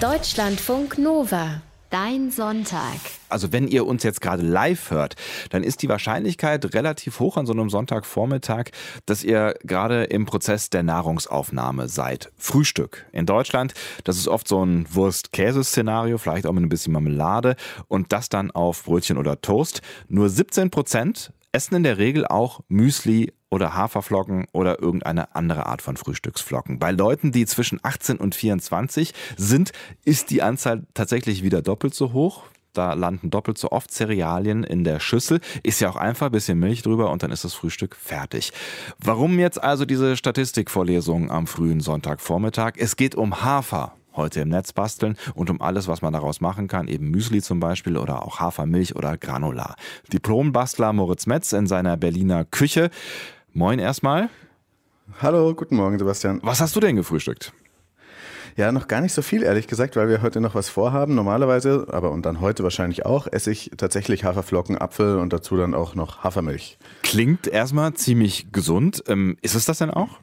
Deutschlandfunk Nova. Dein Sonntag. Also wenn ihr uns jetzt gerade live hört, dann ist die Wahrscheinlichkeit relativ hoch an so einem Sonntagvormittag, dass ihr gerade im Prozess der Nahrungsaufnahme seid. Frühstück. In Deutschland, das ist oft so ein Wurst-Käse-Szenario, vielleicht auch mit ein bisschen Marmelade und das dann auf Brötchen oder Toast. Nur 17 Prozent essen in der Regel auch Müsli oder Haferflocken oder irgendeine andere Art von Frühstücksflocken. Bei Leuten, die zwischen 18 und 24 sind, ist die Anzahl tatsächlich wieder doppelt so hoch. Da landen doppelt so oft Cerealien in der Schüssel. Ist ja auch einfach, bisschen Milch drüber und dann ist das Frühstück fertig. Warum jetzt also diese Statistikvorlesung am frühen Sonntagvormittag? Es geht um Hafer heute im Netz basteln und um alles, was man daraus machen kann, eben Müsli zum Beispiel oder auch Hafermilch oder Granular. Diplombastler Moritz Metz in seiner Berliner Küche. Moin erstmal. Hallo, guten Morgen, Sebastian. Was hast du denn gefrühstückt? Ja, noch gar nicht so viel, ehrlich gesagt, weil wir heute noch was vorhaben. Normalerweise, aber und dann heute wahrscheinlich auch, esse ich tatsächlich Haferflocken, Apfel und dazu dann auch noch Hafermilch. Klingt erstmal ziemlich gesund. Ähm, ist es das denn auch?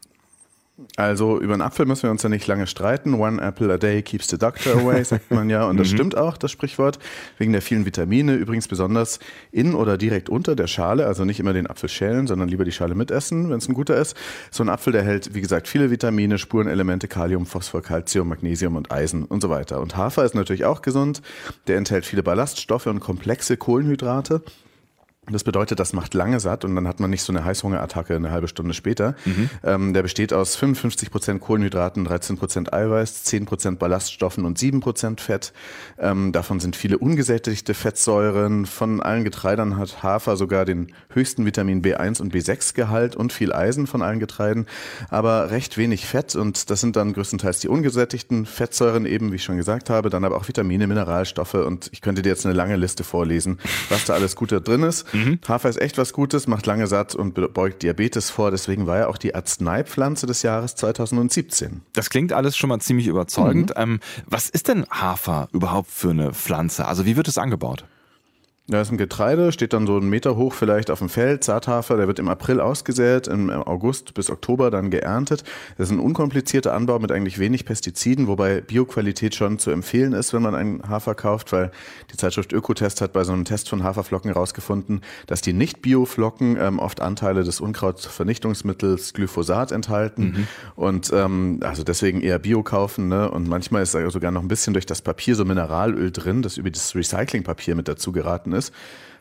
Also über einen Apfel müssen wir uns ja nicht lange streiten. One apple a day keeps the doctor away, sagt man ja. Und das mhm. stimmt auch, das Sprichwort, wegen der vielen Vitamine. Übrigens besonders in oder direkt unter der Schale. Also nicht immer den Apfel schälen, sondern lieber die Schale mitessen, wenn es ein guter ist. So ein Apfel, der hält, wie gesagt, viele Vitamine, Spurenelemente, Kalium, Phosphor, Calcium, Magnesium und Eisen und so weiter. Und Hafer ist natürlich auch gesund. Der enthält viele Ballaststoffe und komplexe Kohlenhydrate. Das bedeutet, das macht lange satt und dann hat man nicht so eine Heißhungerattacke eine halbe Stunde später. Mhm. Ähm, der besteht aus 55 Prozent Kohlenhydraten, 13 Prozent Eiweiß, 10 Prozent Ballaststoffen und 7 Prozent Fett. Ähm, davon sind viele ungesättigte Fettsäuren. Von allen Getreidern hat Hafer sogar den höchsten Vitamin B1 und B6 Gehalt und viel Eisen von allen Getreiden, aber recht wenig Fett und das sind dann größtenteils die ungesättigten Fettsäuren eben, wie ich schon gesagt habe, dann aber auch Vitamine, Mineralstoffe und ich könnte dir jetzt eine lange Liste vorlesen, was da alles Gute drin ist. Mhm. Hafer ist echt was Gutes, macht lange satt und beugt Diabetes vor. Deswegen war er auch die Arzneipflanze des Jahres 2017. Das klingt alles schon mal ziemlich überzeugend. Mhm. Ähm, was ist denn Hafer überhaupt für eine Pflanze? Also wie wird es angebaut? Da ist ein Getreide, steht dann so einen Meter hoch vielleicht auf dem Feld, Saathafer, der wird im April ausgesät, im August bis Oktober dann geerntet. Das ist ein unkomplizierter Anbau mit eigentlich wenig Pestiziden, wobei Bioqualität schon zu empfehlen ist, wenn man einen Hafer kauft, weil die Zeitschrift Ökotest hat bei so einem Test von Haferflocken herausgefunden, dass die Nicht-Bio-Flocken ähm, oft Anteile des Unkrautvernichtungsmittels Glyphosat enthalten mhm. und ähm, also deswegen eher Bio kaufen. Ne? Und manchmal ist da sogar noch ein bisschen durch das Papier so Mineralöl drin, das über das Recyclingpapier mit dazu geraten ist ist.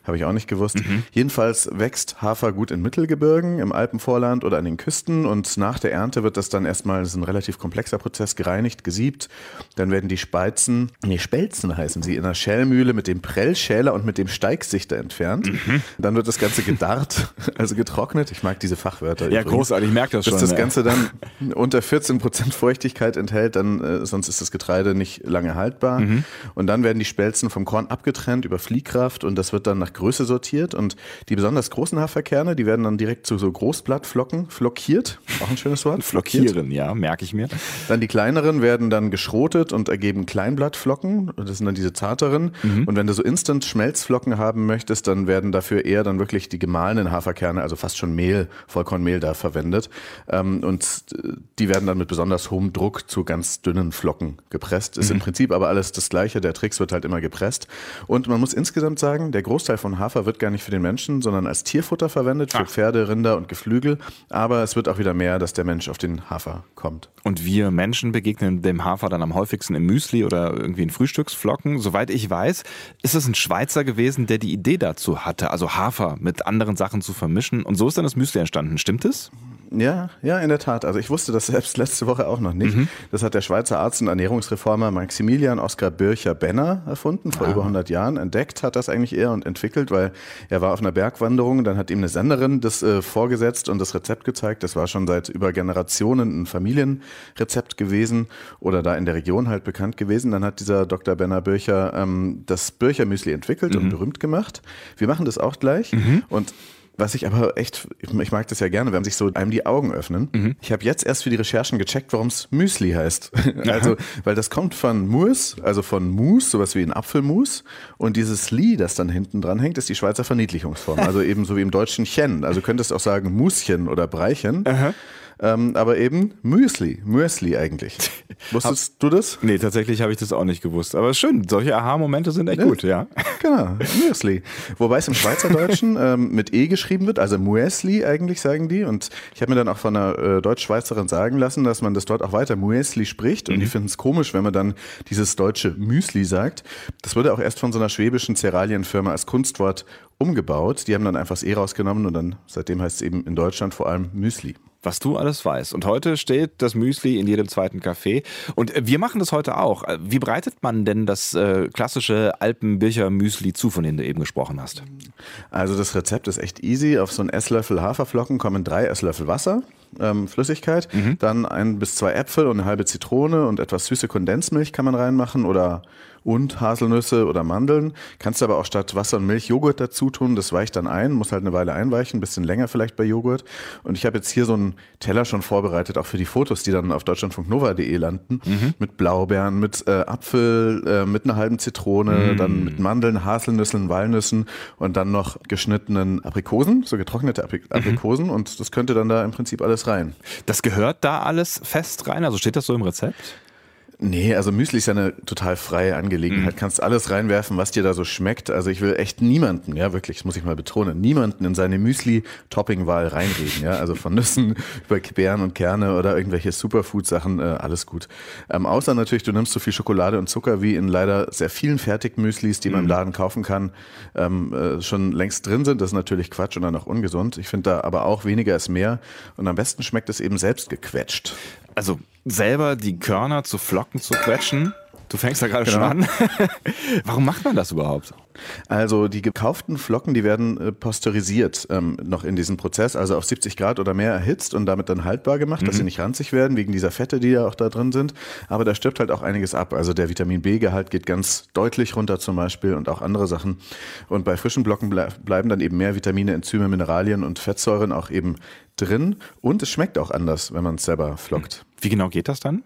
Habe ich auch nicht gewusst. Mhm. Jedenfalls wächst Hafer gut in Mittelgebirgen, im Alpenvorland oder an den Küsten und nach der Ernte wird das dann erstmal, das ist ein relativ komplexer Prozess, gereinigt, gesiebt. Dann werden die Speizen, nee, Spelzen heißen sie, in der Schälmühle mit dem Prellschäler und mit dem Steigsichter entfernt. Mhm. Dann wird das Ganze gedarrt, also getrocknet. Ich mag diese Fachwörter. Ja, übrigens. großartig, ich merke das schon. Bis das Ganze dann unter 14 Prozent Feuchtigkeit enthält, dann äh, sonst ist das Getreide nicht lange haltbar. Mhm. Und dann werden die Spelzen vom Korn abgetrennt über Fliehkraft und das wird dann nach Größe sortiert und die besonders großen Haferkerne, die werden dann direkt zu so Großblattflocken flockiert. Auch ein schönes Wort. Flockieren, ja, merke ich mir. Dann die kleineren werden dann geschrotet und ergeben Kleinblattflocken. Das sind dann diese zarteren. Mhm. Und wenn du so Instant Schmelzflocken haben möchtest, dann werden dafür eher dann wirklich die gemahlenen Haferkerne, also fast schon Mehl, Vollkornmehl da verwendet. Ähm, und die werden dann mit besonders hohem Druck zu ganz dünnen Flocken gepresst. Ist mhm. im Prinzip aber alles das Gleiche. Der Tricks wird halt immer gepresst. Und man muss insgesamt sagen, der Großteil von von Hafer wird gar nicht für den Menschen, sondern als Tierfutter verwendet, für Ach. Pferde, Rinder und Geflügel. Aber es wird auch wieder mehr, dass der Mensch auf den Hafer kommt. Und wir Menschen begegnen dem Hafer dann am häufigsten im Müsli oder irgendwie in Frühstücksflocken. Soweit ich weiß, ist es ein Schweizer gewesen, der die Idee dazu hatte, also Hafer mit anderen Sachen zu vermischen. Und so ist dann das Müsli entstanden. Stimmt es? Ja, ja, in der Tat. Also ich wusste das selbst letzte Woche auch noch nicht. Mhm. Das hat der Schweizer Arzt und Ernährungsreformer Maximilian Oskar Bircher-Benner erfunden, vor ah. über 100 Jahren. Entdeckt hat das eigentlich eher und entwickelt, weil er war auf einer Bergwanderung, dann hat ihm eine Senderin das äh, vorgesetzt und das Rezept gezeigt. Das war schon seit über Generationen ein Familienrezept gewesen oder da in der Region halt bekannt gewesen. Dann hat dieser Dr. Benner Bircher ähm, das Bircher-Müsli entwickelt mhm. und berühmt gemacht. Wir machen das auch gleich. Mhm. Und was ich aber echt, ich mag das ja gerne, wenn sich so einem die Augen öffnen. Mhm. Ich habe jetzt erst für die Recherchen gecheckt, warum es Müsli heißt. also, weil das kommt von Mus, also von Mus, sowas wie ein Apfelmus. Und dieses Li, das dann hinten dran hängt, ist die Schweizer Verniedlichungsform. Also eben so wie im deutschen Chen. Also könntest auch sagen Muschen oder Breichen. Aha. Ähm, aber eben Müsli, Müsli eigentlich. Wusstest du das? Nee, tatsächlich habe ich das auch nicht gewusst. Aber schön, solche Aha-Momente sind echt ja. gut, ja. Genau, Müsli. Wobei es im Schweizerdeutschen ähm, mit E geschrieben wird, also Müsli eigentlich sagen die. Und ich habe mir dann auch von einer äh, Deutsch-Schweizerin sagen lassen, dass man das dort auch weiter Müsli spricht. Und mhm. die finden es komisch, wenn man dann dieses deutsche Müsli sagt. Das wurde auch erst von so einer schwäbischen Cerealienfirma als Kunstwort umgebaut. Die haben dann einfach das E rausgenommen und dann seitdem heißt es eben in Deutschland vor allem Müsli was du alles weißt. Und heute steht das Müsli in jedem zweiten Café. Und wir machen das heute auch. Wie bereitet man denn das äh, klassische Alpenbircher Müsli zu, von dem du eben gesprochen hast? Also das Rezept ist echt easy. Auf so einen Esslöffel Haferflocken kommen drei Esslöffel Wasser, ähm, Flüssigkeit, mhm. dann ein bis zwei Äpfel und eine halbe Zitrone und etwas süße Kondensmilch kann man reinmachen oder und Haselnüsse oder Mandeln. Kannst aber auch statt Wasser und Milch Joghurt dazu tun. Das weicht dann ein, muss halt eine Weile einweichen, ein bisschen länger vielleicht bei Joghurt. Und ich habe jetzt hier so einen Teller schon vorbereitet, auch für die Fotos, die dann auf deutschlandfunknova.de landen, mhm. mit Blaubeeren, mit äh, Apfel, äh, mit einer halben Zitrone, mhm. dann mit Mandeln, Haselnüssen, Walnüssen und dann noch geschnittenen Aprikosen, so getrocknete Aprik mhm. Aprikosen. Und das könnte dann da im Prinzip alles rein. Das gehört da alles fest rein? Also steht das so im Rezept? Nee, also Müsli ist ja eine total freie Angelegenheit. Mhm. Kannst alles reinwerfen, was dir da so schmeckt. Also ich will echt niemanden, ja wirklich, das muss ich mal betonen, niemanden in seine Müsli-Topping-Wahl reinreden. Ja, also von Nüssen über Beeren und Kerne oder irgendwelche Superfood-Sachen, äh, alles gut. Ähm, außer natürlich, du nimmst so viel Schokolade und Zucker wie in leider sehr vielen Fertigmüslis, die man im mhm. Laden kaufen kann, ähm, äh, schon längst drin sind. Das ist natürlich Quatsch und dann auch ungesund. Ich finde da aber auch weniger ist mehr. Und am besten schmeckt es eben selbst gequetscht also selber die Körner zu Flocken zu quetschen. Du fängst da gerade genau. schon an. Warum macht man das überhaupt? Also die gekauften Flocken, die werden äh, pasteurisiert ähm, noch in diesem Prozess, also auf 70 Grad oder mehr erhitzt und damit dann haltbar gemacht, mhm. dass sie mhm. nicht ranzig werden, wegen dieser Fette, die ja auch da drin sind. Aber da stirbt halt auch einiges ab. Also der Vitamin B-Gehalt geht ganz deutlich runter zum Beispiel und auch andere Sachen. Und bei frischen Blocken ble bleiben dann eben mehr Vitamine, Enzyme, Mineralien und Fettsäuren auch eben drin. Und es schmeckt auch anders, wenn man es selber flockt. Wie genau geht das dann?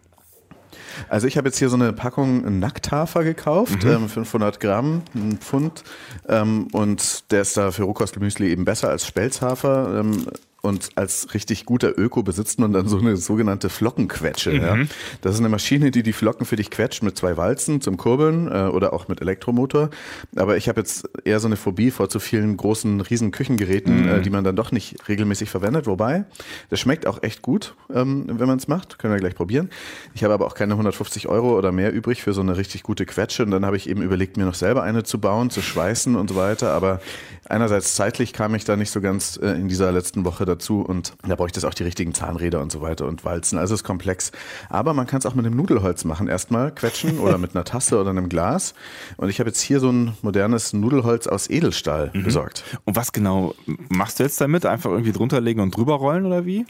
Also ich habe jetzt hier so eine Packung Nackthafer gekauft, mhm. ähm, 500 Gramm, ein Pfund. Ähm, und der ist da für Rohkostgemüsli eben besser als Spelzhafer. Ähm, und als richtig guter Öko besitzt man dann so eine sogenannte Flockenquetsche. Mhm. Ja. Das ist eine Maschine, die die Flocken für dich quetscht mit zwei Walzen zum Kurbeln äh, oder auch mit Elektromotor. Aber ich habe jetzt eher so eine Phobie vor zu vielen großen, riesen Küchengeräten, mhm. äh, die man dann doch nicht regelmäßig verwendet. Wobei, das schmeckt auch echt gut, ähm, wenn man es macht. Können wir gleich probieren. Ich habe aber auch keine 150 Euro oder mehr übrig für so eine richtig gute Quetsche. Und dann habe ich eben überlegt, mir noch selber eine zu bauen, zu schweißen und so weiter. Aber einerseits zeitlich kam ich da nicht so ganz äh, in dieser letzten Woche dazu und da bräuchte es auch die richtigen Zahnräder und so weiter und Walzen. Also es ist komplex. Aber man kann es auch mit einem Nudelholz machen. Erstmal quetschen oder mit einer Tasse oder einem Glas. Und ich habe jetzt hier so ein modernes Nudelholz aus Edelstahl mhm. besorgt. Und was genau machst du jetzt damit? Einfach irgendwie drunter legen und drüber rollen oder wie?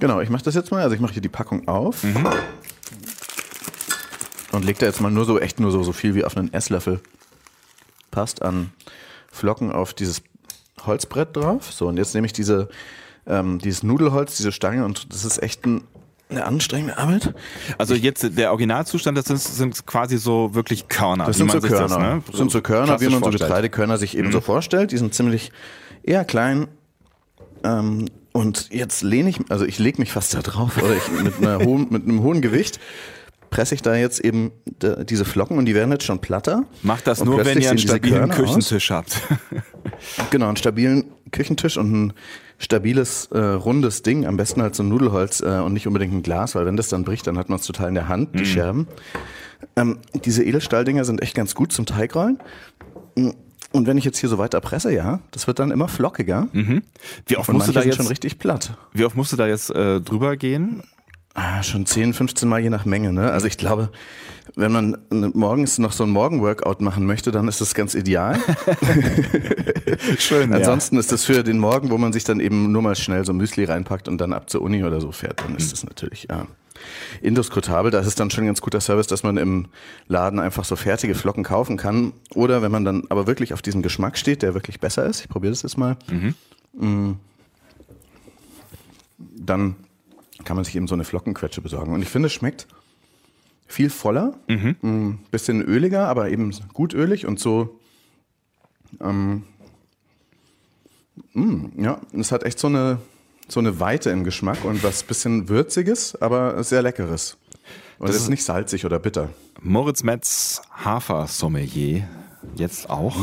Genau, ich mache das jetzt mal. Also ich mache hier die Packung auf. Mhm. Und leg da jetzt mal nur so, echt nur so, so viel wie auf einen Esslöffel passt an Flocken auf dieses Holzbrett drauf. So, und jetzt nehme ich diese, ähm, dieses Nudelholz, diese Stange und das ist echt ein, eine anstrengende Arbeit. Also jetzt der Originalzustand, das sind, sind quasi so wirklich Körner. Das sind so Körner. Das, ne? das sind so Körner, wie man so Getreidekörner sich eben mhm. so vorstellt. Die sind ziemlich eher klein. Ähm, und jetzt lehne ich, also ich lege mich fast da drauf, oder ich mit, hohen, mit einem hohen Gewicht presse ich da jetzt eben diese Flocken und die werden jetzt schon platter. Macht das nur, wenn ihr einen stabilen Küchentisch aus. habt. genau, einen stabilen Küchentisch und ein stabiles, äh, rundes Ding, am besten halt so ein Nudelholz äh, und nicht unbedingt ein Glas, weil wenn das dann bricht, dann hat man es total in der Hand, die mhm. Scherben. Ähm, diese Edelstahldinger sind echt ganz gut zum Teigrollen. Und wenn ich jetzt hier so weiter presse, ja, das wird dann immer flockiger. Mhm. Wie oft musst du da jetzt schon richtig platt? Wie oft musst du da jetzt äh, drüber gehen? Ah, schon 10, 15 Mal je nach Menge. Ne? Also ich glaube, wenn man morgens noch so ein Morgenworkout machen möchte, dann ist das ganz ideal. Schön. Ansonsten ja. ist das für den Morgen, wo man sich dann eben nur mal schnell so Müsli reinpackt und dann ab zur Uni oder so fährt, dann ist das natürlich ja, indiskutabel. Da ist es dann schon ein ganz guter Service, dass man im Laden einfach so fertige Flocken kaufen kann. Oder wenn man dann aber wirklich auf diesen Geschmack steht, der wirklich besser ist, ich probiere das jetzt mal, mhm. Mm, dann kann man sich eben so eine Flockenquetsche besorgen. Und ich finde, es schmeckt viel voller, mhm. ein mm, bisschen öliger, aber eben gut ölig und so. Ähm, mh, mm, ja, es hat echt so eine, so eine Weite im Geschmack und was bisschen würziges, aber sehr leckeres. Und es ist nicht salzig oder bitter. Moritz Metz Hafer Sommelier jetzt auch.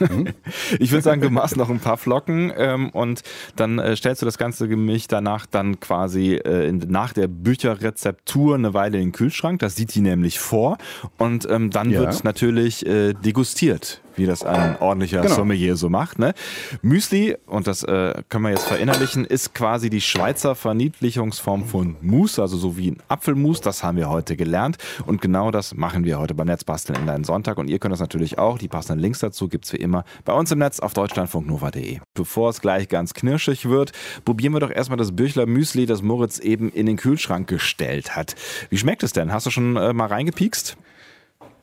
Mhm. Ich würde sagen, du machst noch ein paar Flocken ähm, und dann äh, stellst du das ganze Gemisch danach dann quasi äh, in, nach der Bücherrezeptur eine Weile in den Kühlschrank. Das sieht die nämlich vor und ähm, dann ja. wird natürlich äh, degustiert wie das ein ordentlicher genau. Sommelier so macht. Ne? Müsli, und das äh, können wir jetzt verinnerlichen, ist quasi die Schweizer Verniedlichungsform von Mousse, also so wie ein Apfelmus. Das haben wir heute gelernt. Und genau das machen wir heute beim Netzbasteln in deinen Sonntag. Und ihr könnt das natürlich auch. Die passenden Links dazu gibt es wie immer bei uns im Netz auf deutschlandfunknova.de. Bevor es gleich ganz knirschig wird, probieren wir doch erstmal das Büchler Müsli, das Moritz eben in den Kühlschrank gestellt hat. Wie schmeckt es denn? Hast du schon äh, mal reingepiekst?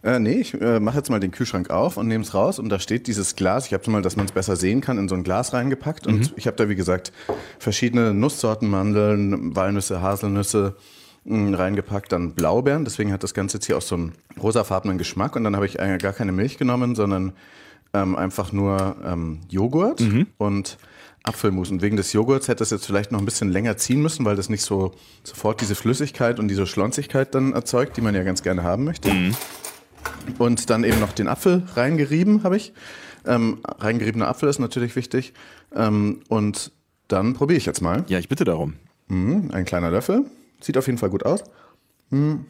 Äh, nee, ich äh, mache jetzt mal den Kühlschrank auf und nehme es raus und da steht dieses Glas, ich habe mal, dass man es besser sehen kann, in so ein Glas reingepackt und mhm. ich habe da, wie gesagt, verschiedene Nusssorten, Mandeln, Walnüsse, Haselnüsse mh, mm, reingepackt, dann Blaubeeren, deswegen hat das Ganze jetzt hier auch so einen rosafarbenen Geschmack und dann habe ich eigentlich gar keine Milch genommen, sondern ähm, einfach nur ähm, Joghurt mhm. und Apfelmus. Und wegen des Joghurts hätte es jetzt vielleicht noch ein bisschen länger ziehen müssen, weil das nicht so sofort diese Flüssigkeit und diese Schlonzigkeit dann erzeugt, die man ja ganz gerne haben möchte. Mhm. Und dann eben noch den Apfel reingerieben habe ich. Ähm, reingeriebener Apfel ist natürlich wichtig. Ähm, und dann probiere ich jetzt mal. Ja, ich bitte darum. Mhm, ein kleiner Löffel. Sieht auf jeden Fall gut aus. Mhm.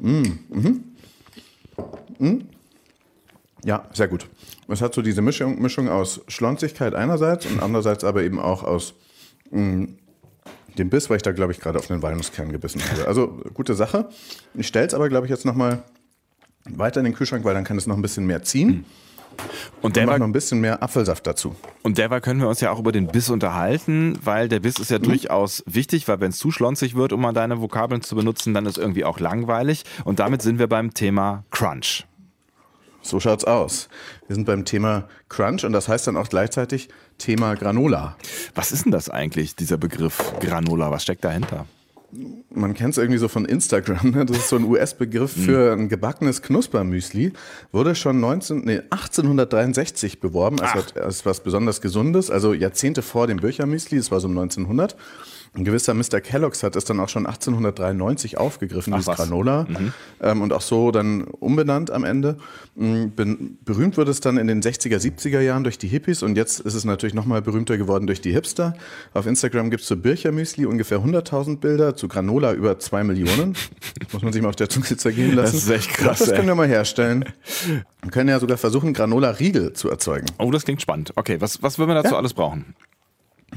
Mhm. Mhm. Mhm. Ja, sehr gut. Es hat so diese Mischung, Mischung aus Schlonzigkeit einerseits und andererseits aber eben auch aus mh, dem Biss, weil ich da, glaube ich, gerade auf den Walnusskern gebissen habe. Also gute Sache. Ich stelle es aber, glaube ich, jetzt nochmal weiter in den Kühlschrank, weil dann kann es noch ein bisschen mehr ziehen. Hm. Und derweil noch ein bisschen mehr Apfelsaft dazu. Und derweil können wir uns ja auch über den Biss unterhalten, weil der Biss ist ja mhm. durchaus wichtig, weil wenn es zu schlonzig wird, um mal deine Vokabeln zu benutzen, dann ist irgendwie auch langweilig. Und damit sind wir beim Thema Crunch. So schaut's aus. Wir sind beim Thema Crunch und das heißt dann auch gleichzeitig Thema Granola. Was ist denn das eigentlich, dieser Begriff Granola? Was steckt dahinter? Man kennt es irgendwie so von Instagram, ne? das ist so ein US-Begriff für ein gebackenes Knuspermüsli, wurde schon 19, nee, 1863 beworben. Als, als was besonders Gesundes, also Jahrzehnte vor dem Birchermüsli, das war so um 1900. Ein gewisser Mr. Kellogg's hat es dann auch schon 1893 aufgegriffen, Ach, dieses. Granola. Mhm. Ähm, und auch so dann umbenannt am Ende. Mm, berühmt wurde es dann in den 60er, 70er Jahren durch die Hippies und jetzt ist es natürlich nochmal berühmter geworden durch die Hipster. Auf Instagram gibt es zu Birchermüsli ungefähr 100.000 Bilder, zu Granola über 2 Millionen. Muss man sich mal auf der Zunge zergehen lassen. Das ist echt krass. Das können wir mal herstellen. Wir können ja sogar versuchen, Granola-Riegel zu erzeugen. Oh, das klingt spannend. Okay, was, was würden wir dazu ja. alles brauchen?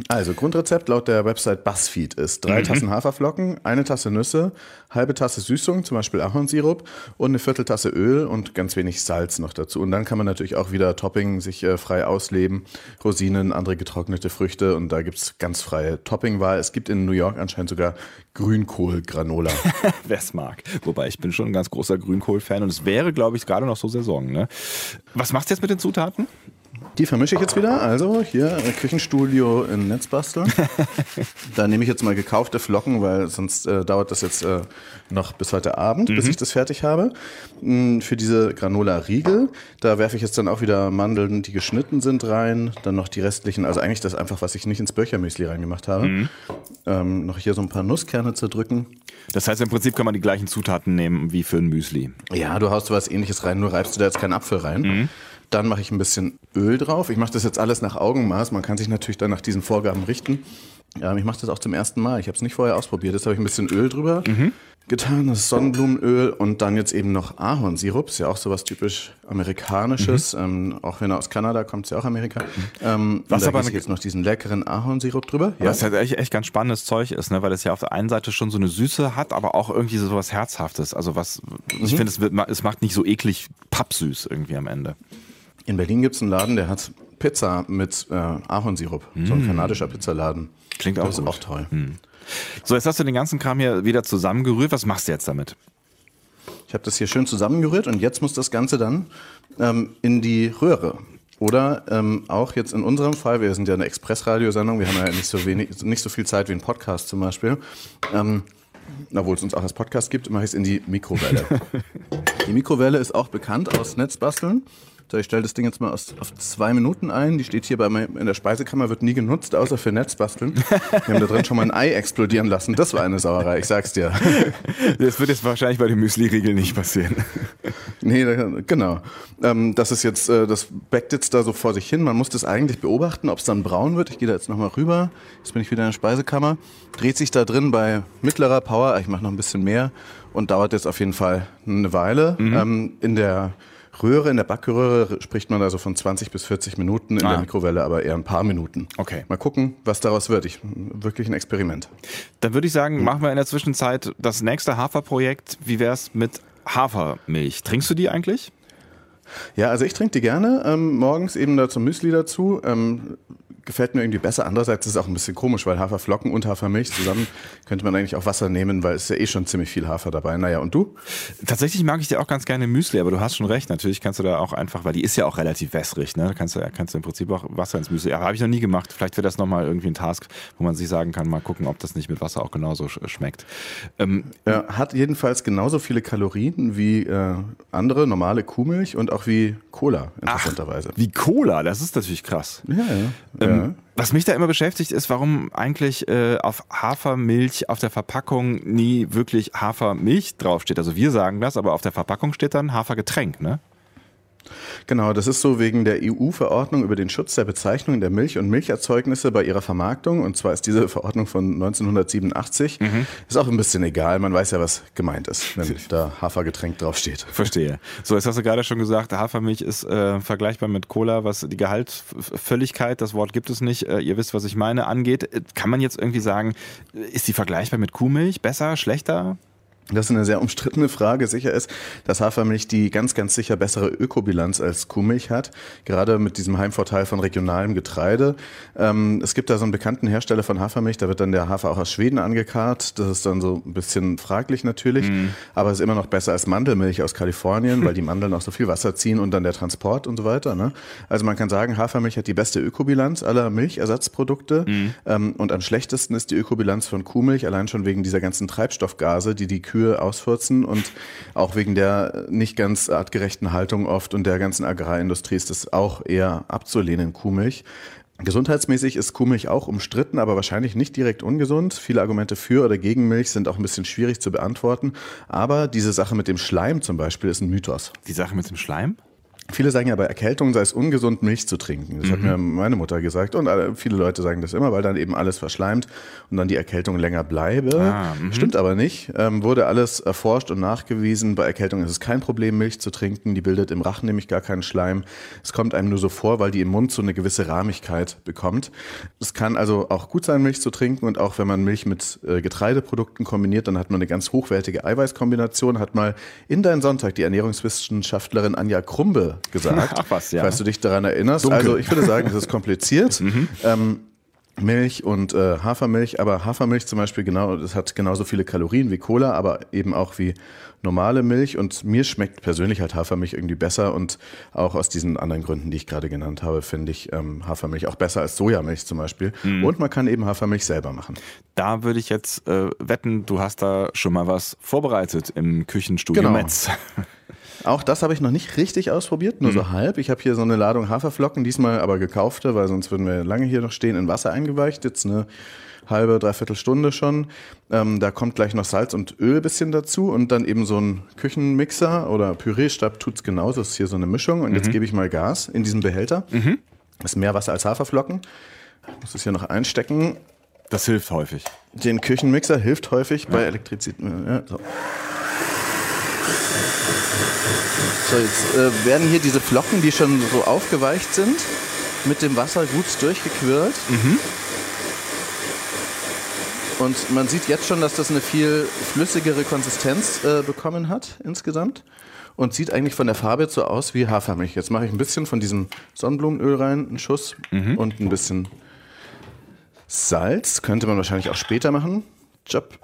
Also Grundrezept laut der Website BuzzFeed ist drei mhm. Tassen Haferflocken, eine Tasse Nüsse, halbe Tasse Süßung, zum Beispiel Ahornsirup und eine Vierteltasse Öl und ganz wenig Salz noch dazu. Und dann kann man natürlich auch wieder Topping sich äh, frei ausleben, Rosinen, andere getrocknete Früchte und da gibt es ganz freie Toppingwahl. Es gibt in New York anscheinend sogar Grünkohl-Granola. Wer es mag. Wobei ich bin schon ein ganz großer Grünkohl-Fan und es wäre, glaube ich, gerade noch so Saison. Ne? Was machst du jetzt mit den Zutaten? Die vermische ich jetzt wieder. Also hier Küchenstudio in Netzbasteln. da nehme ich jetzt mal gekaufte Flocken, weil sonst äh, dauert das jetzt äh, noch bis heute Abend, mhm. bis ich das fertig habe. Mm, für diese Granola-Riegel, da werfe ich jetzt dann auch wieder Mandeln, die geschnitten sind, rein. Dann noch die restlichen, also eigentlich das einfach, was ich nicht ins Böchermüsli reingemacht habe. Mhm. Ähm, noch hier so ein paar Nusskerne zerdrücken. Das heißt, im Prinzip kann man die gleichen Zutaten nehmen wie für ein Müsli. Ja, du haust was ähnliches rein, nur reibst du da jetzt keinen Apfel rein. Mhm. Dann mache ich ein bisschen Öl drauf. Ich mache das jetzt alles nach Augenmaß. Man kann sich natürlich dann nach diesen Vorgaben richten. Ja, ich mache das auch zum ersten Mal. Ich habe es nicht vorher ausprobiert. Jetzt habe ich ein bisschen Öl drüber mhm. getan. Das ist Sonnenblumenöl und dann jetzt eben noch Ahornsirup. Ist ja auch sowas typisch amerikanisches. Mhm. Ähm, auch wenn er aus Kanada kommt, ist ja auch Amerika. Mhm. Ähm, was da aber jetzt noch diesen leckeren Ahornsirup drüber. Ja. Was halt echt, echt ganz spannendes Zeug ist, ne? weil es ja auf der einen Seite schon so eine Süße hat, aber auch irgendwie so was Herzhaftes. Also was, ich mhm. finde, es, es macht nicht so eklig pappsüß irgendwie am Ende. In Berlin gibt es einen Laden, der hat Pizza mit äh, Ahornsirup. Mm. So ein mm. kanadischer Pizzaladen. Klingt auch Das ist auch toll. Mm. So, jetzt hast du den ganzen Kram hier wieder zusammengerührt. Was machst du jetzt damit? Ich habe das hier schön zusammengerührt und jetzt muss das Ganze dann ähm, in die Röhre. Oder ähm, auch jetzt in unserem Fall, wir sind ja eine Expressradiosendung, wir haben ja nicht so, wenig, nicht so viel Zeit wie ein Podcast zum Beispiel. Ähm, obwohl es uns auch als Podcast gibt, mache ich es in die Mikrowelle. die Mikrowelle ist auch bekannt aus Netzbasteln So, ich stelle das Ding jetzt mal aus, auf zwei Minuten ein. Die steht hier bei mir in der Speisekammer, wird nie genutzt, außer für Netzbasteln. Wir haben da drin schon mal ein Ei explodieren lassen. Das war eine Sauerei, ich sag's dir. Das wird jetzt wahrscheinlich bei dem Müsli-Riegel nicht passieren. Nee, genau. Ähm, das ist jetzt, äh, das backt jetzt da so vor sich hin. Man muss das eigentlich beobachten, ob es dann braun wird. Ich gehe da jetzt nochmal rüber. Jetzt bin ich wieder in der Speisekammer. Dreht sich da drin bei mittlerer Power. Ich mache noch ein bisschen mehr und dauert jetzt auf jeden Fall eine Weile. Mhm. Ähm, in der Röhre, in der Backröhre spricht man also von 20 bis 40 Minuten, in ah. der Mikrowelle aber eher ein paar Minuten. Okay. Mal gucken, was daraus wird. Ich, wirklich ein Experiment. Dann würde ich sagen, machen wir in der Zwischenzeit das nächste Haferprojekt. Wie wäre es mit Hafermilch? Trinkst du die eigentlich? Ja, also ich trinke die gerne. Ähm, morgens eben da zum Müsli dazu. Ähm, gefällt mir irgendwie besser. Andererseits ist es auch ein bisschen komisch, weil Haferflocken und Hafermilch zusammen könnte man eigentlich auch Wasser nehmen, weil es ist ja eh schon ziemlich viel Hafer dabei. Naja, und du? Tatsächlich mag ich dir auch ganz gerne Müsli, aber du hast schon recht. Natürlich kannst du da auch einfach, weil die ist ja auch relativ wässrig, ne? Kannst du, kannst du im Prinzip auch Wasser ins Müsli. Aber habe ich noch nie gemacht. Vielleicht wäre das nochmal irgendwie ein Task, wo man sich sagen kann, mal gucken, ob das nicht mit Wasser auch genauso schmeckt. Ähm, ja, hat jedenfalls genauso viele Kalorien wie äh, andere normale Kuhmilch und auch wie Cola, interessanterweise. Ach, wie Cola, das ist natürlich krass. Ja, ja. Ähm, ja. Was mich da immer beschäftigt, ist, warum eigentlich äh, auf Hafermilch auf der Verpackung nie wirklich Hafermilch draufsteht. Also wir sagen das, aber auf der Verpackung steht dann Hafergetränk, ne? Genau, das ist so wegen der EU-Verordnung über den Schutz der Bezeichnung der Milch und Milcherzeugnisse bei ihrer Vermarktung. Und zwar ist diese Verordnung von 1987. Mhm. Ist auch ein bisschen egal, man weiß ja, was gemeint ist, wenn da Hafergetränk draufsteht. Verstehe. So, jetzt hast du gerade schon gesagt, Hafermilch ist äh, vergleichbar mit Cola, was die Gehaltsvölligkeit, das Wort gibt es nicht, äh, ihr wisst, was ich meine, angeht. Kann man jetzt irgendwie sagen, ist die vergleichbar mit Kuhmilch? Besser, schlechter? Das ist eine sehr umstrittene Frage. Sicher ist, dass Hafermilch die ganz, ganz sicher bessere Ökobilanz als Kuhmilch hat. Gerade mit diesem Heimvorteil von regionalem Getreide. Ähm, es gibt da so einen bekannten Hersteller von Hafermilch. Da wird dann der Hafer auch aus Schweden angekarrt. Das ist dann so ein bisschen fraglich natürlich. Mhm. Aber es ist immer noch besser als Mandelmilch aus Kalifornien, weil die Mandeln auch so viel Wasser ziehen und dann der Transport und so weiter. Ne? Also man kann sagen, Hafermilch hat die beste Ökobilanz aller Milchersatzprodukte. Mhm. Ähm, und am schlechtesten ist die Ökobilanz von Kuhmilch, allein schon wegen dieser ganzen Treibstoffgase, die die Kühe Kühe ausfurzen und auch wegen der nicht ganz artgerechten Haltung oft und der ganzen Agrarindustrie ist das auch eher abzulehnen, Kuhmilch. Gesundheitsmäßig ist Kuhmilch auch umstritten, aber wahrscheinlich nicht direkt ungesund. Viele Argumente für oder gegen Milch sind auch ein bisschen schwierig zu beantworten. Aber diese Sache mit dem Schleim zum Beispiel ist ein Mythos. Die Sache mit dem Schleim? Viele sagen ja, bei Erkältung sei es ungesund, Milch zu trinken. Das mhm. hat mir meine Mutter gesagt. Und viele Leute sagen das immer, weil dann eben alles verschleimt und dann die Erkältung länger bleibe. Ah, mhm. Stimmt aber nicht. Ähm, wurde alles erforscht und nachgewiesen. Bei Erkältung ist es kein Problem, Milch zu trinken. Die bildet im Rachen nämlich gar keinen Schleim. Es kommt einem nur so vor, weil die im Mund so eine gewisse Rahmigkeit bekommt. Es kann also auch gut sein, Milch zu trinken. Und auch wenn man Milch mit äh, Getreideprodukten kombiniert, dann hat man eine ganz hochwertige Eiweißkombination. Hat mal in deinen Sonntag die Ernährungswissenschaftlerin Anja Krumbe gesagt. Ach was, ja. Falls du dich daran erinnerst. Dunkel. Also ich würde sagen, es ist kompliziert. mhm. ähm, Milch und äh, Hafermilch, aber Hafermilch zum Beispiel genau, das hat genauso viele Kalorien wie Cola, aber eben auch wie normale Milch. Und mir schmeckt persönlich halt Hafermilch irgendwie besser und auch aus diesen anderen Gründen, die ich gerade genannt habe, finde ich ähm, Hafermilch auch besser als Sojamilch zum Beispiel. Mhm. Und man kann eben Hafermilch selber machen. Da würde ich jetzt äh, wetten, du hast da schon mal was vorbereitet im Küchenstudio genau. Metz. Auch das habe ich noch nicht richtig ausprobiert, nur mhm. so halb. Ich habe hier so eine Ladung Haferflocken, diesmal aber gekaufte, weil sonst würden wir lange hier noch stehen, in Wasser eingeweicht. Jetzt eine halbe, dreiviertel Stunde schon. Ähm, da kommt gleich noch Salz und Öl ein bisschen dazu und dann eben so ein Küchenmixer oder Pürierstab tut es genauso. Das ist hier so eine Mischung. Und mhm. jetzt gebe ich mal Gas in diesen Behälter. Mhm. Das ist mehr Wasser als Haferflocken. Ich muss es hier noch einstecken. Das hilft häufig. Den Küchenmixer hilft häufig ja. bei Elektrizität. Ja, so. So, jetzt äh, werden hier diese Flocken, die schon so aufgeweicht sind, mit dem Wasser gut durchgequirlt. Mhm. Und man sieht jetzt schon, dass das eine viel flüssigere Konsistenz äh, bekommen hat insgesamt. Und sieht eigentlich von der Farbe jetzt so aus wie Hafermilch. Jetzt mache ich ein bisschen von diesem Sonnenblumenöl rein, einen Schuss mhm. und ein bisschen Salz. Könnte man wahrscheinlich auch später machen. Job.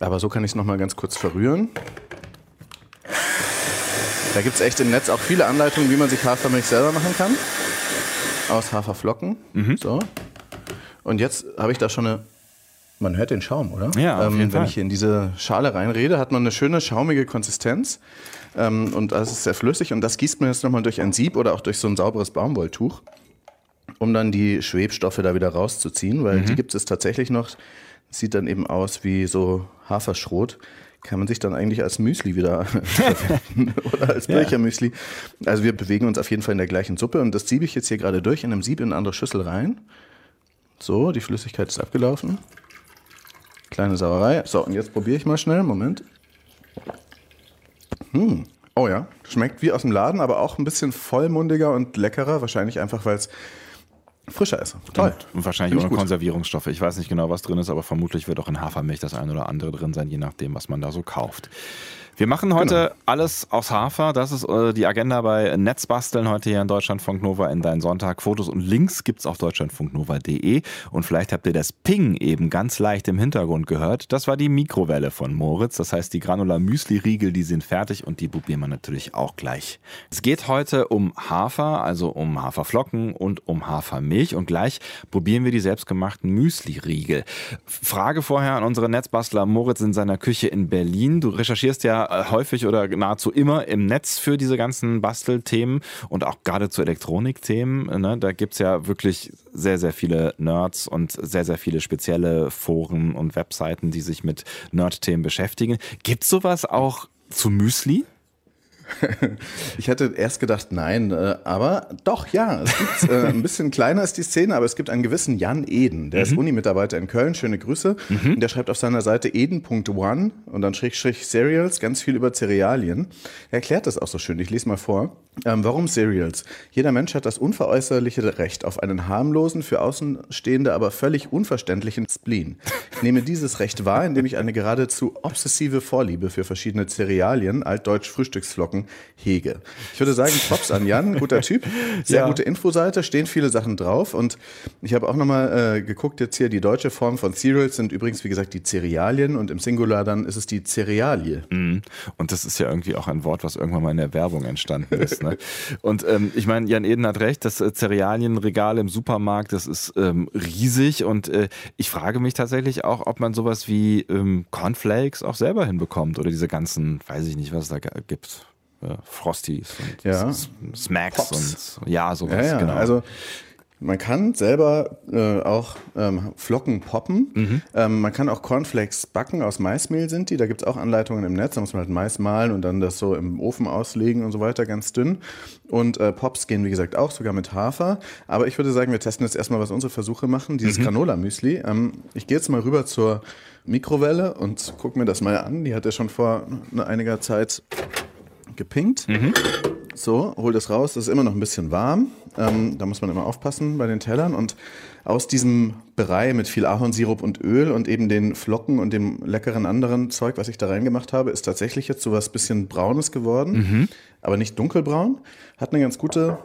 Aber so kann ich es nochmal ganz kurz verrühren. Da gibt es echt im Netz auch viele Anleitungen, wie man sich Hafermilch selber machen kann. Aus Haferflocken. Mhm. So. Und jetzt habe ich da schon eine Man hört den Schaum, oder? Ja, auf jeden ähm, Fall. Wenn ich hier in diese Schale reinrede, hat man eine schöne schaumige Konsistenz ähm, und das ist sehr flüssig und das gießt man jetzt nochmal durch ein Sieb oder auch durch so ein sauberes Baumwolltuch, um dann die Schwebstoffe da wieder rauszuziehen, weil Mhm. die gibt es tatsächlich noch. Sieht dann eben aus wie so Haferschrot. Kann man sich dann eigentlich als Müsli wieder verwenden oder als Ja. Birchermüsli. Also wir bewegen uns auf jeden Fall in der gleichen Suppe und das siebe ich jetzt hier gerade durch in einem Sieb in eine andere Schüssel rein. So, die Flüssigkeit ist abgelaufen. Kleine Sauerei. So, und jetzt probiere ich mal schnell. Moment. Hm. Oh ja, schmeckt wie aus dem Laden, aber auch ein bisschen vollmundiger und leckerer. Wahrscheinlich einfach, weil es frischer ist. Toll. Und wahrscheinlich ohne gut. Konservierungsstoffe. Ich weiß nicht genau, was drin ist, aber vermutlich wird auch in Hafermilch das eine oder andere drin sein, je nachdem, was man da so kauft. Wir machen heute Genau. alles aus Hafer. Das ist äh, die Agenda bei Netzbasteln heute hier in Deutschlandfunk Nova in deinen Sonntag. Fotos und Links gibt's auf deutschlandfunknova.de. Und vielleicht habt ihr das Ping eben ganz leicht im Hintergrund gehört. Das war die Mikrowelle von Moritz. Das heißt, die Granular Müsli-Riegel, die sind fertig und die probieren wir natürlich auch gleich. Es geht heute um Hafer, also um Haferflocken und um Hafermilch. Und gleich probieren wir die selbstgemachten Müsli-Riegel. Frage vorher an unsere Netzbastler Moritz in seiner Küche in Berlin. Du recherchierst ja äh, häufig oder nahezu immer im Netz für diese ganzen Bastelthemen und auch gerade zu Elektronikthemen. Ne? Da gibt's ja wirklich sehr, sehr viele Nerds und sehr, sehr viele spezielle Foren und Webseiten, die sich mit Nerd-Themen beschäftigen. Gibt's sowas auch zu Müsli? Ich hätte erst gedacht, nein, äh, aber doch, ja. Es gibt äh, ein bisschen kleiner ist die Szene, aber es gibt einen gewissen Jan Eden, der ist Uni-Mitarbeiter in Köln. Schöne Grüße. Und der schreibt auf seiner Seite eden.one und dann Schrägstrich Cereals, ganz viel über Cerealien. Er erklärt das auch so schön. Ich lese mal vor. Ähm, warum Cereals? Jeder Mensch hat das unveräußerliche Recht auf einen harmlosen, für Außenstehende aber völlig unverständlichen Spleen. Ich nehme dieses Recht wahr, indem ich eine geradezu obsessive Vorliebe für verschiedene Cerealien, altdeutsch Frühstücksflocken, hege. Ich würde sagen, Props an Jan, guter Typ, sehr Ja. gute Infoseite, stehen viele Sachen drauf und ich habe auch nochmal äh, geguckt, jetzt hier die deutsche Form von Cereals sind übrigens, wie gesagt, die Cerealien und im Singular dann ist es die Cerealie. Mhm. Und das ist ja irgendwie auch ein Wort, was irgendwann mal in der Werbung entstanden ist. Ne? Und ähm, ich meine, Jan Eden hat recht, das äh, Cerealienregal im Supermarkt, das ist ähm, riesig. Und äh, ich frage mich tatsächlich auch, ob man sowas wie ähm, Cornflakes auch selber hinbekommt oder diese ganzen, weiß ich nicht, was es da gibt. Äh, Frosties und Ja. Smacks Pops. und ja, sowas, Ja, ja, genau. also man kann selber äh, auch ähm, Flocken poppen. Mhm. Ähm, man kann auch Cornflakes backen, aus Maismehl sind die. Da gibt es auch Anleitungen im Netz. Da muss man halt Mais mahlen und dann das so im Ofen auslegen und so weiter, ganz dünn. Und äh, Pops gehen, wie gesagt, auch sogar mit Hafer. Aber ich würde sagen, wir testen jetzt erstmal, was unsere Versuche machen. Dieses Mhm. Granola-Müsli. Ähm, ich gehe jetzt mal rüber zur Mikrowelle und gucke mir das mal an. Die hat ja schon vor einiger Zeit gepinkt. So, hol das raus. Das ist immer noch ein bisschen warm. Ähm, da muss man immer aufpassen bei den Tellern. Und aus diesem Brei mit viel Ahornsirup und Öl und eben den Flocken und dem leckeren anderen Zeug, was ich da reingemacht habe, ist tatsächlich jetzt so was bisschen Braunes geworden. Aber nicht dunkelbraun. Hat eine ganz gute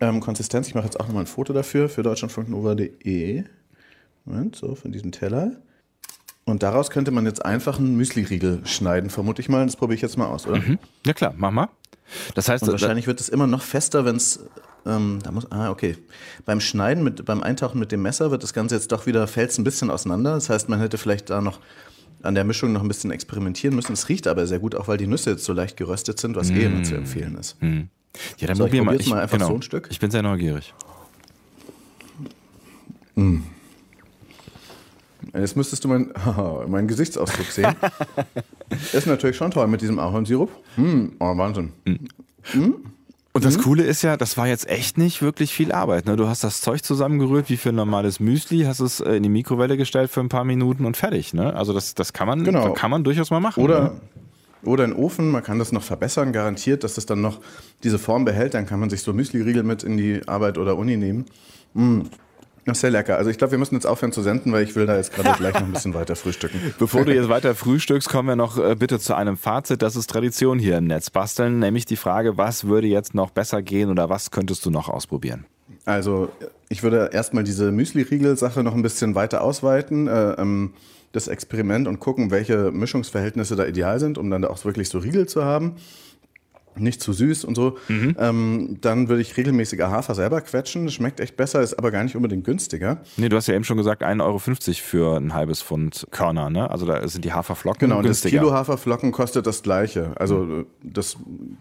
ähm, Konsistenz. Ich mache jetzt auch nochmal ein Foto dafür, für deutschlandfunknova.de. Moment, so, von diesem Teller. Und daraus könnte man jetzt einfach einen Müsli-Riegel schneiden, vermute ich mal. Das probiere ich jetzt mal aus, oder? ja klar, mach mal. Das heißt, Und wahrscheinlich wird es immer noch fester, wenn es. Ähm, da muss. Ah, okay. Beim Schneiden, mit, beim Eintauchen mit dem Messer wird das Ganze jetzt doch wieder, fällt ein bisschen auseinander. Das heißt, man hätte vielleicht da noch an der Mischung noch ein bisschen experimentieren müssen. Es riecht aber sehr gut, auch weil die Nüsse jetzt so leicht geröstet sind, was eh immer zu empfehlen ist. ja, dann So, ich probier mal. probier's mal einfach genau. so ein Stück. Ich bin sehr neugierig. Jetzt müsstest du mein, meinen Gesichtsausdruck sehen. ist natürlich schon toll mit diesem Ahornsirup. Hm, oh, Wahnsinn. Und das Coole ist ja, das war jetzt echt nicht wirklich viel Arbeit. Ne? Du hast das Zeug zusammengerührt wie für ein normales Müsli, hast es äh, in die Mikrowelle gestellt für ein paar Minuten und fertig. Ne? Also das, das kann man, Genau. kann man durchaus mal machen. Oder, Ne? oder in den Ofen, man kann das noch verbessern, garantiert, dass es dann noch diese Form behält. Dann kann man sich so Müsli-Riegel mit in die Arbeit oder Uni nehmen. Mm, das ist sehr lecker. Also ich glaube, wir müssen jetzt aufhören zu senden, weil ich will da jetzt gerade gleich noch ein bisschen weiter frühstücken. Bevor du jetzt weiter frühstückst, kommen wir noch äh, bitte zu einem Fazit. Das ist Tradition hier im Netz basteln, nämlich die Frage, was würde jetzt noch besser gehen oder was könntest du noch ausprobieren? Also ich würde erstmal diese Müsli-Riegel-Sache noch ein bisschen weiter ausweiten, äh, ähm, das Experiment und gucken, welche Mischungsverhältnisse da ideal sind, um dann da auch wirklich so Riegel zu haben. Nicht zu süß und so. Mhm. Ähm, dann würde ich regelmäßiger Hafer selber quetschen. Das schmeckt echt besser, ist aber gar nicht unbedingt günstiger. Nee, du hast ja eben schon gesagt, 1,50 Euro für ein halbes Pfund Körner, ne? Also da sind die Haferflocken genau, günstiger. Genau, das Kilo Haferflocken kostet das gleiche. Also mhm. das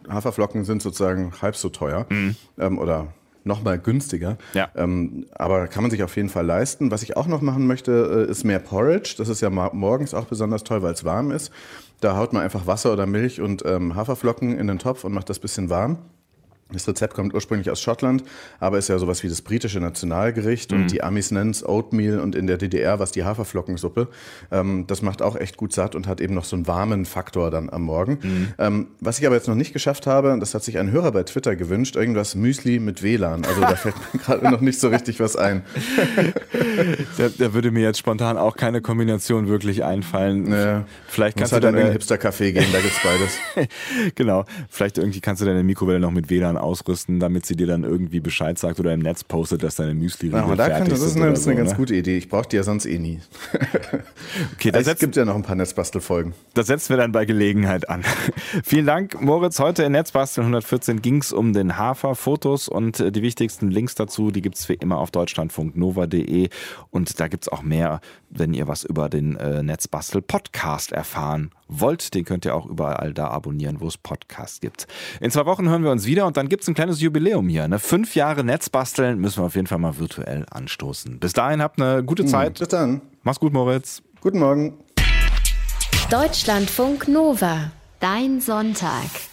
Haferflocken sind sozusagen halb so teuer. Mhm. Ähm, oder nochmal günstiger. Ja. Ähm, aber kann man sich auf jeden Fall leisten. Was ich auch noch machen möchte, äh, ist mehr Porridge. Das ist ja morgens auch besonders toll, weil es warm ist. Da haut man einfach Wasser oder Milch und ähm, Haferflocken in den Topf und macht das bisschen warm. Das Rezept kommt ursprünglich aus Schottland, aber ist ja sowas wie das britische Nationalgericht mhm. und die Amis nennen es Oatmeal und in der DDR war es die Haferflockensuppe. Ähm, das macht auch echt gut satt und hat eben noch so einen warmen Faktor dann am Morgen. Mhm. Ähm, was ich aber jetzt noch nicht geschafft habe, das hat sich ein Hörer bei Twitter gewünscht, irgendwas Müsli mit WLAN. Also da fällt mir gerade noch nicht so richtig was ein. da, da, würde mir jetzt spontan auch keine Kombination wirklich einfallen. Naja, Vielleicht kannst du halt dann in ein Hipster-Café gehen, da gibt's beides. genau. Vielleicht irgendwie kannst du deine Mikrowelle noch mit WLAN ausrüsten, damit sie dir dann irgendwie Bescheid sagt oder im Netz postet, dass deine müsli ja, da fertig kann, Das ist eine, das ist eine so, ganz ne? gute Idee. Ich brauche die ja sonst eh nie. okay, es gibt ja noch ein paar Netzbastelfolgen. Das setzen wir dann bei Gelegenheit an. Vielen Dank, Moritz. Heute in Netzbastel 114 ging es um den Hafer. Fotos und äh, die wichtigsten Links dazu, die gibt es wie immer auf deutschlandfunknova.de. Und da gibt es auch mehr, wenn ihr was über den äh, Netzbastel-Podcast erfahren wollt. Den könnt ihr auch überall da abonnieren, wo es Podcasts gibt. In zwei Wochen hören wir uns wieder und dann gibt es ein kleines Jubiläum hier. Ne? Fünf Jahre Netzbasteln müssen wir auf jeden Fall mal virtuell anstoßen. Bis dahin habt eine gute hm, Zeit. Bis dann. Mach's gut, Moritz. Guten Morgen. Deutschlandfunk Nova. Dein Sonntag.